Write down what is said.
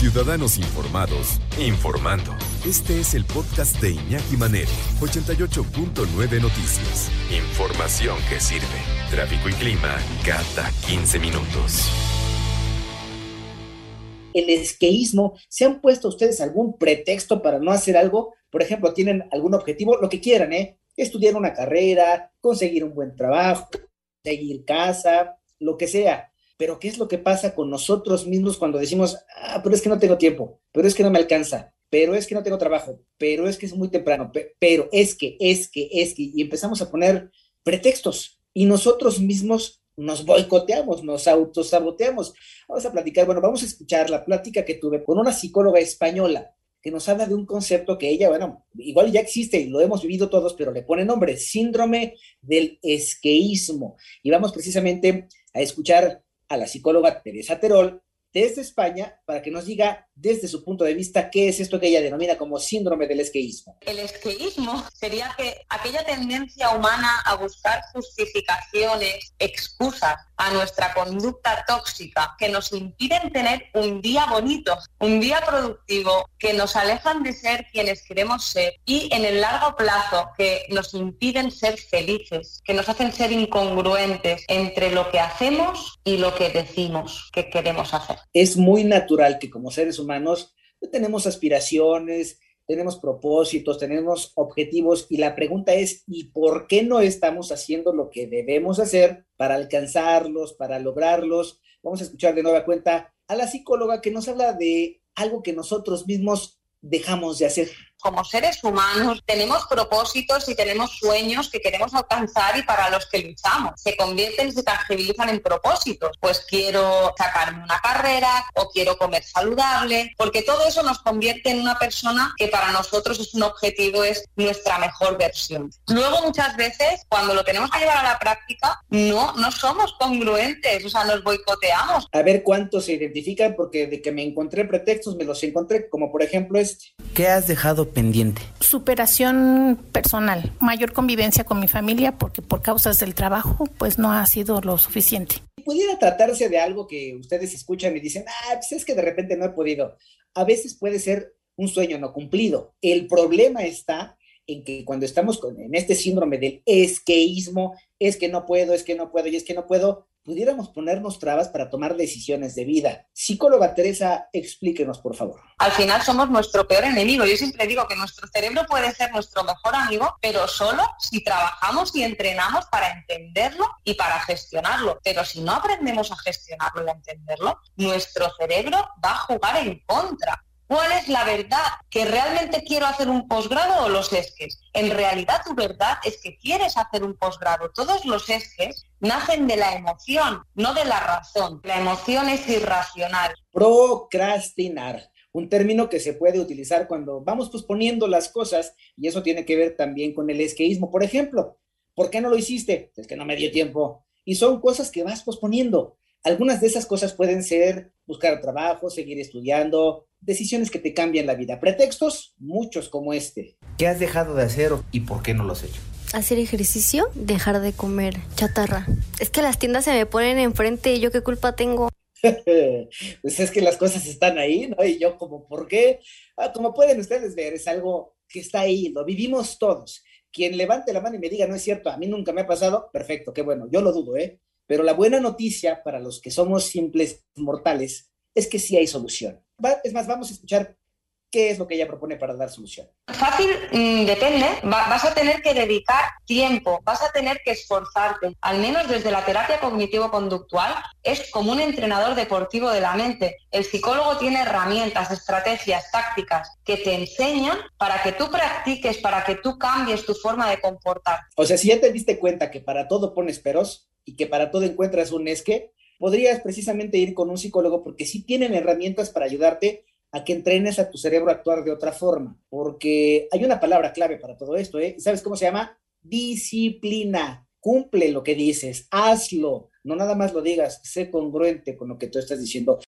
Ciudadanos Informados, informando. Este es el podcast de Iñaki Manero, 88.9 Noticias. Información que sirve. Tráfico y clima cada 15 minutos. El esqueísmo, ¿se han puesto ustedes algún pretexto para no hacer algo? Por ejemplo, tienen algún objetivo, lo que quieran, ¿eh? Estudiar una carrera, conseguir un buen trabajo, seguir casa, lo que sea pero ¿qué es lo que pasa con nosotros mismos cuando decimos, ah, pero es que no tengo tiempo, pero es que no me alcanza, pero es que no tengo trabajo, pero es que es muy temprano, pero es que, es que, es que, y empezamos a poner pretextos y nosotros mismos nos boicoteamos, nos autosaboteamos. Vamos a platicar, bueno, vamos a escuchar la plática que tuve con una psicóloga española que nos habla de un concepto que ella, bueno, igual ya existe y lo hemos vivido todos, pero le pone nombre, síndrome del esqueísmo. Y vamos precisamente a escuchar a la psicóloga Teresa Terol desde España para que nos diga desde su punto de vista qué es esto que ella denomina como síndrome del esqueísmo. El esqueísmo sería que aquella tendencia humana a buscar justificaciones, excusas a nuestra conducta tóxica que nos impiden tener un día bonito, un día productivo, que nos alejan de ser quienes queremos ser y en el largo plazo que nos impiden ser felices, que nos hacen ser incongruentes entre lo que hacemos y lo que decimos que queremos hacer. Es muy natural que como seres humanos tenemos aspiraciones, tenemos propósitos, tenemos objetivos y la pregunta es, ¿y por qué no estamos haciendo lo que debemos hacer para alcanzarlos, para lograrlos? Vamos a escuchar de nueva cuenta a la psicóloga que nos habla de algo que nosotros mismos dejamos de hacer como seres humanos tenemos propósitos y tenemos sueños que queremos alcanzar y para los que luchamos. Se convierten y se tangibilizan en propósitos. Pues quiero sacarme una carrera o quiero comer saludable, porque todo eso nos convierte en una persona que para nosotros es un objetivo, es nuestra mejor versión. Luego muchas veces cuando lo tenemos que llevar a la práctica, no, no somos congruentes, o sea, nos boicoteamos. A ver cuántos se identifican porque de que me encontré pretextos me los encontré, como por ejemplo este. ¿Qué has dejado pendiente? Superación personal, mayor convivencia con mi familia porque por causas del trabajo pues no ha sido lo suficiente. Pudiera tratarse de algo que ustedes escuchan y dicen, ah, pues es que de repente no he podido. A veces puede ser un sueño no cumplido. El problema está en que cuando estamos con, en este síndrome del esqueísmo, es que no puedo, es que no puedo y es que no puedo, pudiéramos ponernos trabas para tomar decisiones de vida. Psicóloga Teresa, explíquenos, por favor. Al final somos nuestro peor enemigo. Yo siempre digo que nuestro cerebro puede ser nuestro mejor amigo, pero solo si trabajamos y entrenamos para entenderlo y para gestionarlo. Pero si no aprendemos a gestionarlo y a entenderlo, nuestro cerebro va a jugar en contra. ¿Cuál es la verdad? ¿Que realmente quiero hacer un posgrado o los esques? En realidad tu verdad es que quieres hacer un posgrado. Todos los esques nacen de la emoción, no de la razón. La emoción es irracional. Procrastinar un término que se puede utilizar cuando vamos posponiendo las cosas y eso tiene que ver también con el esqueísmo. Por ejemplo, ¿por qué no lo hiciste? Es que no me dio tiempo. Y son cosas que vas posponiendo. Algunas de esas cosas pueden ser buscar trabajo, seguir estudiando, decisiones que te cambian la vida. Pretextos, muchos como este. ¿Qué has dejado de hacer y por qué no lo has hecho? Hacer ejercicio, dejar de comer chatarra. Es que las tiendas se me ponen enfrente y yo qué culpa tengo. pues es que las cosas están ahí, ¿no? Y yo como, ¿por qué? Ah, como pueden ustedes ver, es algo que está ahí, lo vivimos todos. Quien levante la mano y me diga, no es cierto, a mí nunca me ha pasado, perfecto, qué bueno, yo lo dudo, ¿eh? Pero la buena noticia para los que somos simples mortales es que sí hay solución. Es más, vamos a escuchar qué es lo que ella propone para dar solución. Fácil mm, depende, vas a tener que dedicar tiempo, vas a tener que esforzarte, al menos desde la terapia cognitivo-conductual, es como un entrenador deportivo de la mente. El psicólogo tiene herramientas, estrategias, tácticas que te enseñan para que tú practiques, para que tú cambies tu forma de comportar. O sea, si ya te diste cuenta que para todo pones peros, y que para todo encuentras un esque, podrías precisamente ir con un psicólogo porque sí tienen herramientas para ayudarte a que entrenes a tu cerebro a actuar de otra forma, porque hay una palabra clave para todo esto, ¿eh? ¿Sabes cómo se llama? Disciplina. Cumple lo que dices, hazlo, no nada más lo digas, sé congruente con lo que tú estás diciendo.